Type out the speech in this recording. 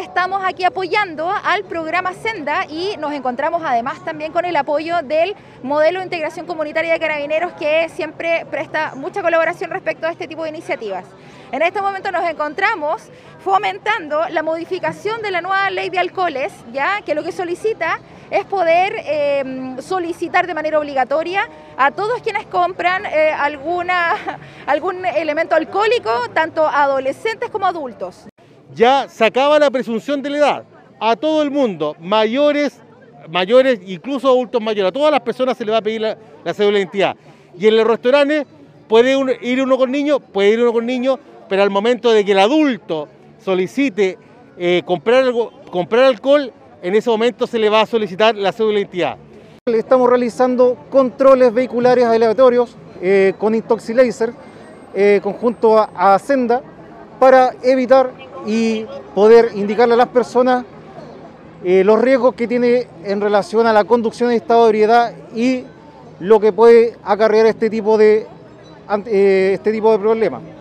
Estamos aquí apoyando al programa Senda y nos encontramos además también con el apoyo del modelo de integración comunitaria de carabineros que siempre presta mucha colaboración respecto a este tipo de iniciativas. En este momento nos encontramos fomentando la modificación de la nueva ley de alcoholes, ya que lo que solicita es poder eh, solicitar de manera obligatoria a todos quienes compran eh, alguna, algún elemento alcohólico, tanto adolescentes como adultos ya sacaba la presunción de la edad a todo el mundo, mayores, mayores, incluso adultos mayores, a todas las personas se le va a pedir la, cédula de identidad. Y en los restaurantes puede ir uno con niños, puede ir uno con niños, pero al momento de que el adulto solicite eh, comprar, comprar alcohol, en ese momento se le va a solicitar la cédula de identidad. Estamos realizando controles vehiculares aleatorios eh, con Intoxilaser, eh, conjunto a, a Senda, para evitar y poder indicarle a las personas eh, los riesgos que tiene en relación a la conducción en estado de ebriedad y lo que puede acarrear este tipo de, eh, este tipo de problemas.